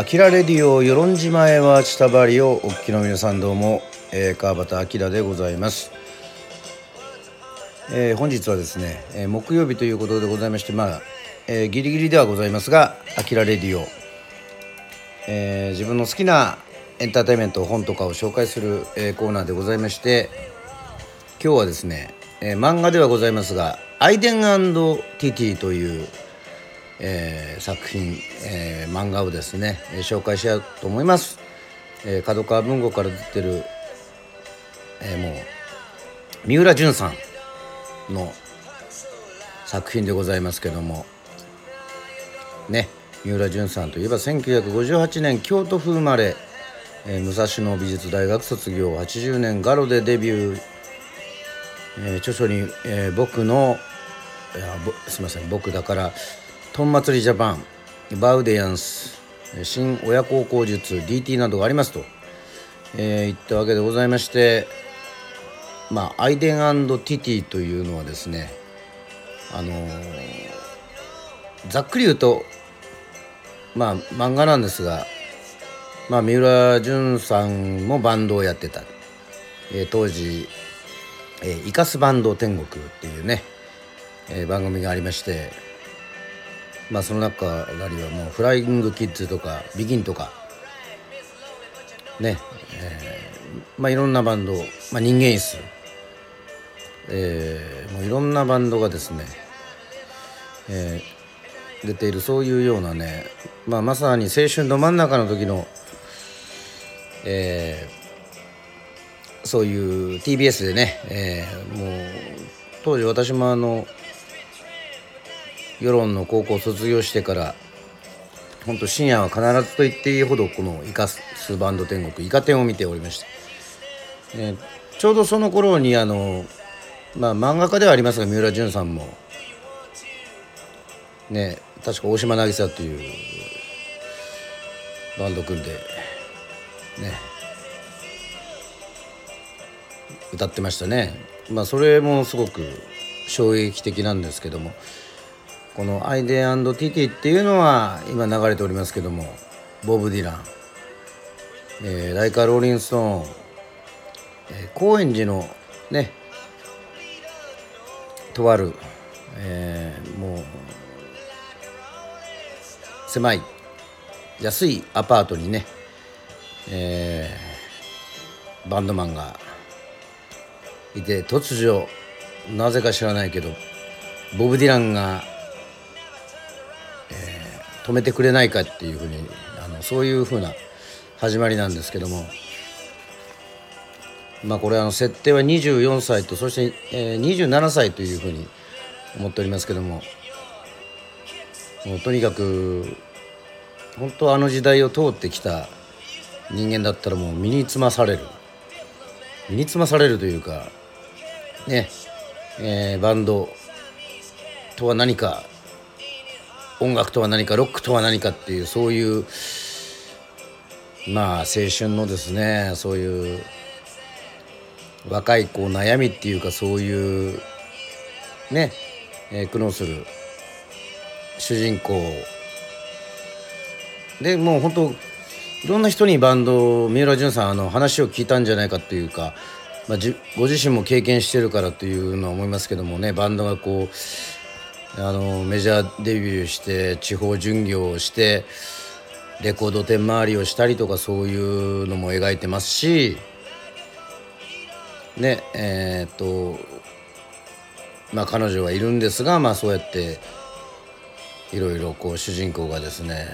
アキラレディオ与論島へは千田りをお聞きの皆さんどうも、えー、川端明でございます、えー、本日はですね、えー、木曜日ということでございましてまあ、えー、ギリギリではございますがアキラレディオ、えー、自分の好きなエンターテインメント本とかを紹介する、えー、コーナーでございまして今日はですね、えー、漫画ではございますが「アイデンティティ」というえー、作品、えー、漫画をですね、紹介しようと思います。えー、角川文庫から出てる、えー、もう三浦淳さんの作品でございますけどもね三浦淳さんといえば1958年京都府生まれ、えー、武蔵野美術大学卒業80年ガロでデビュー、えー、著書に、えー、僕のいやすみません僕だからトン祭りジャパンバウディアンス新親孝行術 DT などがありますと、えー、言ったわけでございましてまあアイデンティティというのはですねあのー、ざっくり言うとまあ漫画なんですが、まあ、三浦淳さんもバンドをやってた、えー、当時「えー、イカスバンド天国」っていうね、えー、番組がありましてまあその中なりはもうフライングキッズとかビギンとかね、えー、まあいろんなバンド、まあ、人間椅子、えー、もういろんなバンドがですね、えー、出ているそういうようなね、まあ、まさに青春ど真ん中の時の、えー、そういう TBS でね、えー、もう当時私もあの世論の高校卒業してから本当深夜は必ずと言っていいほどこのイカスバンド天国イカ天を見ておりました、ね、ちょうどその頃にあのまあ漫画家ではありますが三浦淳さんもね確か大島渚というバンド組んでね歌ってましたね。まあそれもすごく衝撃的なんですけども。この「アイデンティティ」っていうのは今流れておりますけどもボブ・ディラン、えー、ライカ・ローリン・ストーン、えー、高円寺のねとある、えー、もう狭い安いアパートにね、えー、バンドマンがいて突如なぜか知らないけどボブ・ディランが止めてくれないかっていうふうにあのそういうふうな始まりなんですけども。まあこれあの設定は24歳とそして、えー、27歳というふうに思っておりますけども。もうとにかく本当あの時代を通ってきた人間だったらもう身につまされる。身につまされるというかね。えー、バンドとは何か音楽とは何かロックとは何かっていうそういうまあ青春のですねそういう若い子悩みっていうかそういうね、えー、苦悩する主人公。でもう本当いろんな人にバンド三浦淳さんあの話を聞いたんじゃないかっていうか、まあ、ご自身も経験してるからというのは思いますけどもねバンドがこうあのメジャーデビューして地方巡業をしてレコード店回りをしたりとかそういうのも描いてますしねえー、っとまあ彼女はいるんですがまあそうやっていろいろこう主人公がですね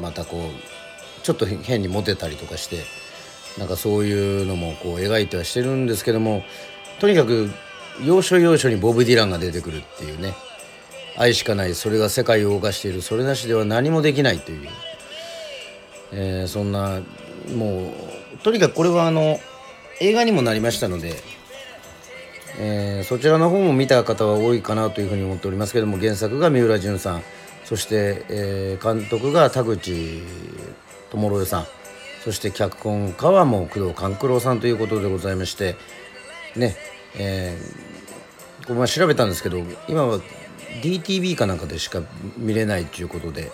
またこうちょっと変にモテたりとかしてなんかそういうのもこう描いてはしてるんですけどもとにかく要所要所にボブ・ディランが出てくるっていうね。愛しかないそれが世界を動かしているそれなしでは何もできないという、えー、そんなもうとにかくこれはあの映画にもなりましたので、えー、そちらの方も見た方は多いかなというふうに思っておりますけども原作が三浦淳さん。そして、えー、監督が田口智郎さん。そして脚本家はもう工藤官九郎さんということでございましてね。えー、これま調べたんですけど今は DTV かなんかでしか見れないということで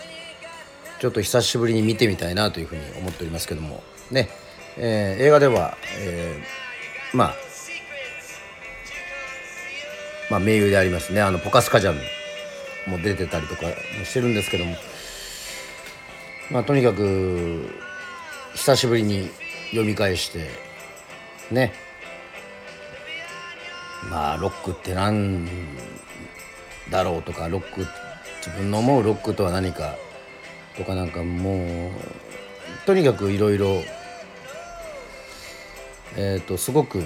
ちょっと久しぶりに見てみたいなというふうに思っておりますけどもね、えー、映画では、えー、まあまあ名優でありますね。あのポカスカジャンも出てたりとかしてるんですけどもまあとにかく久しぶりに読み返してねまあロックって何だろうとかロック自分の思うロックとは何かとかなんかもうとにかくいろいろえっ、とすごく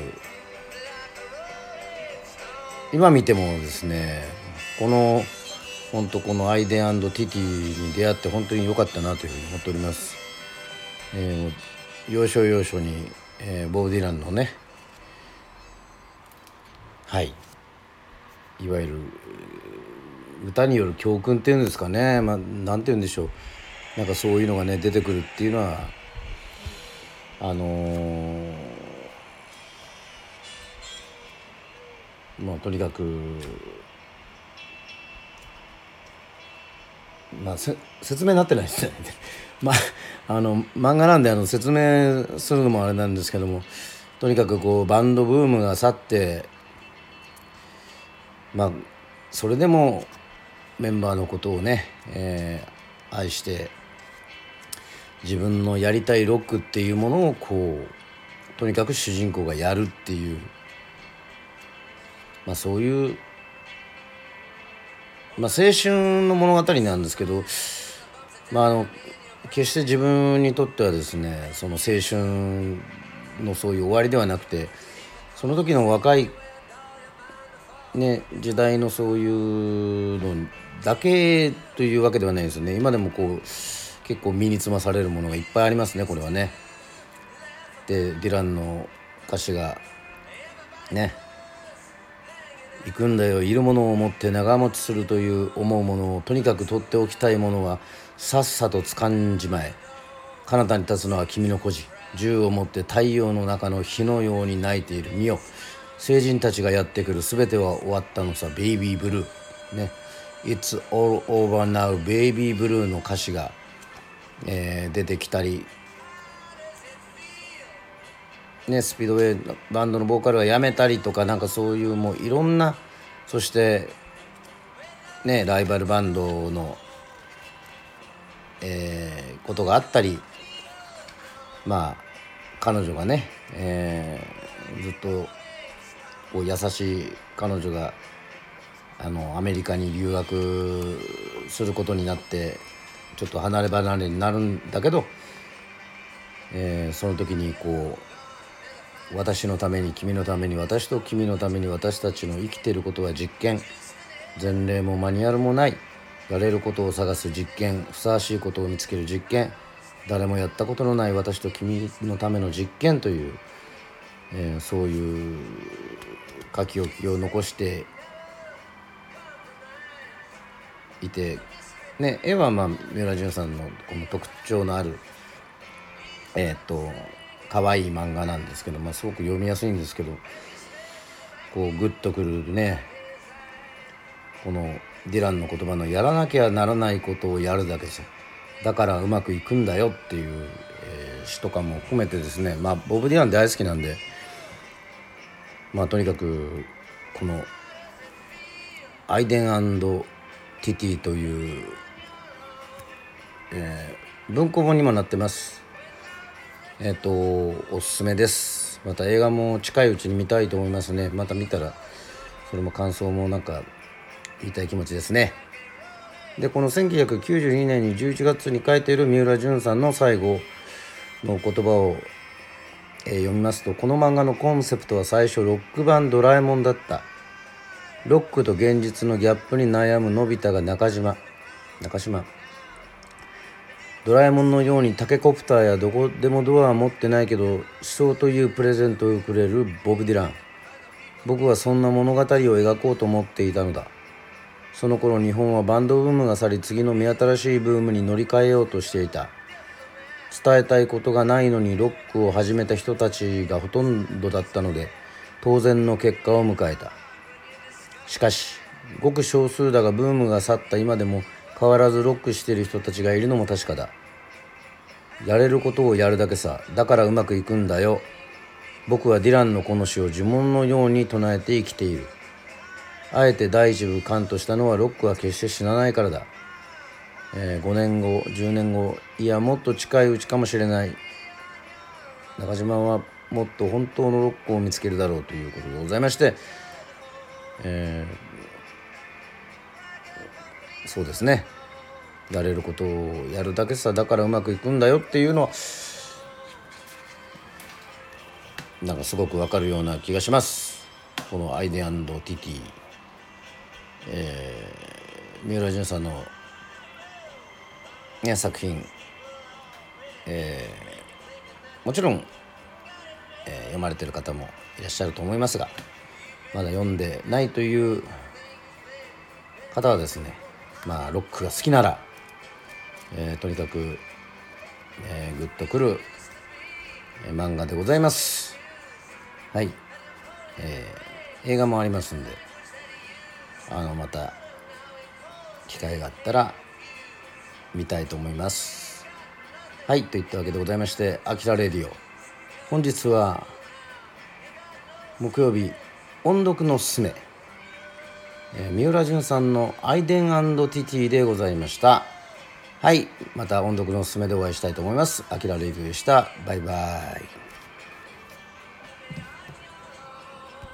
今見てもですねこの本当このアイデンティティに出会って本当に良かったなというふうに思っております。えー、要所要所に、えー、ボブ・ディランのねはい。いわゆる歌による教訓っていうんですかね。まあ何て言うんでしょう。なんかそういうのがね出てくるっていうのはあのー、まあとにかくまあ説明になってないですね。まああの漫画なんであの説明するのもあれなんですけどもとにかくこうバンドブームが去ってまあそれでもメンバーのことをね、えー、愛して自分のやりたいロックっていうものをこうとにかく主人公がやるっていう、まあ、そういう、まあ、青春の物語なんですけど、まあ、あの決して自分にとってはですねその青春のそういう終わりではなくてその時の若いね、時代のそういうのだけというわけではないですよね。今でもこう結構身につまされるものがいっぱいありますねこれはね。でディランの歌詞がね「行くんだよ。いるものを持って長持ちするという思うものをとにかく取っておきたいものはさっさと掴んじまえ。彼方に立つのは君の孤児。銃を持って太陽の中の火のように泣いている。見よ。成人たちがやってくる全ては終わったのさ。ベイビーブルーね。It's all over now ベイビーブルーの歌詞が、えー、出てきたり。ねスピードウェイバンドのボーカルがやめたりとかなんかそういうもういろんなそしてねライバルバンドのえー、ことがあったり。まあ彼女がね、えー、ずっとこう優しい彼女があのアメリカに留学することになってちょっと離れ離れになるんだけど、えー、その時にこう私のために君のために私と君のために私たちの生きてることは実験前例もマニュアルもないやれることを探す実験ふさわしいことを見つける実験誰もやったことのない私と君のための実験という、えー、そういう書き置きを残していて、ね、絵はまあ三浦淳さんのこの特徴のあるえっ、と可愛い漫画なんですけど、まあ、すごく読みやすいんですけどこうグッとくるねこのディランの言葉の「やらなきゃならないことをやるだけさだからうまくいくんだよ」っていう、えー、詩とかも含めてですねまあボブ・ディラン大好きなんでまあとにかくこのアイデンティティという、えー、文庫本にもなってます。えっ、ー、とおすすめです。また映画も近いうちに見たいと思いますね。また見たらそれも感想もなんか言いたい気持ちですね。でこの1992年に11月に書いている三浦淳さんの最後の言葉をえー、読みますとこの漫画のコンセプトは最初ロック版ドラえもんだった。ロックと現実のギャップに悩むのび太が中島。中島。ドラえもんのようにタケコプターやどこでもドアは持ってないけど思想というプレゼントをくれるボブ・ディラン。僕はそんな物語を描こうと思っていたのだ。その頃日本はバンドブームが去り次の目新しいブームに乗り換えようとしていた。伝えたいことがないのにロックを始めた人たちがほとんどだったので当然の結果を迎えた。しかしごく少数だがブームが去った今でも変わらずロックしている人たちがいるのも確かだ。やれることをやるだけさだからうまくいくんだよ。僕はディランのこの詩を呪文のように唱えて生きている。あえて第一部カンとしたのはロックは決して死なないからだ、えー、5年後10年後いやもっと近いうちかもしれない。中島はもっと本当のロックを見つけるだろうということでございまして、えー、そうですね。やれることをやるだけさだからうまくいくんだよっていうのはなんかすごくわかるような気がします。このアイデンティティ、えー、三浦淳さんの、ね、作品、えー、もちろん、えー、読まれてる方もいらっしゃると思いますがまだ読んでないという方はですねまあロックが好きなら、えー、とにかく、えー、グッとくる、えー、漫画でございます。はい、えー、映画もありますんであのまた機会があったら見たいと思います。はいといったわけでございまして「あきらレディオ」本日は木曜日音読のすすめ、えー、三浦淳さんの「アイデンティティ」でございました。はいまた音読のすすめでお会いしたいと思います。あきらレディオでした。バイバイ。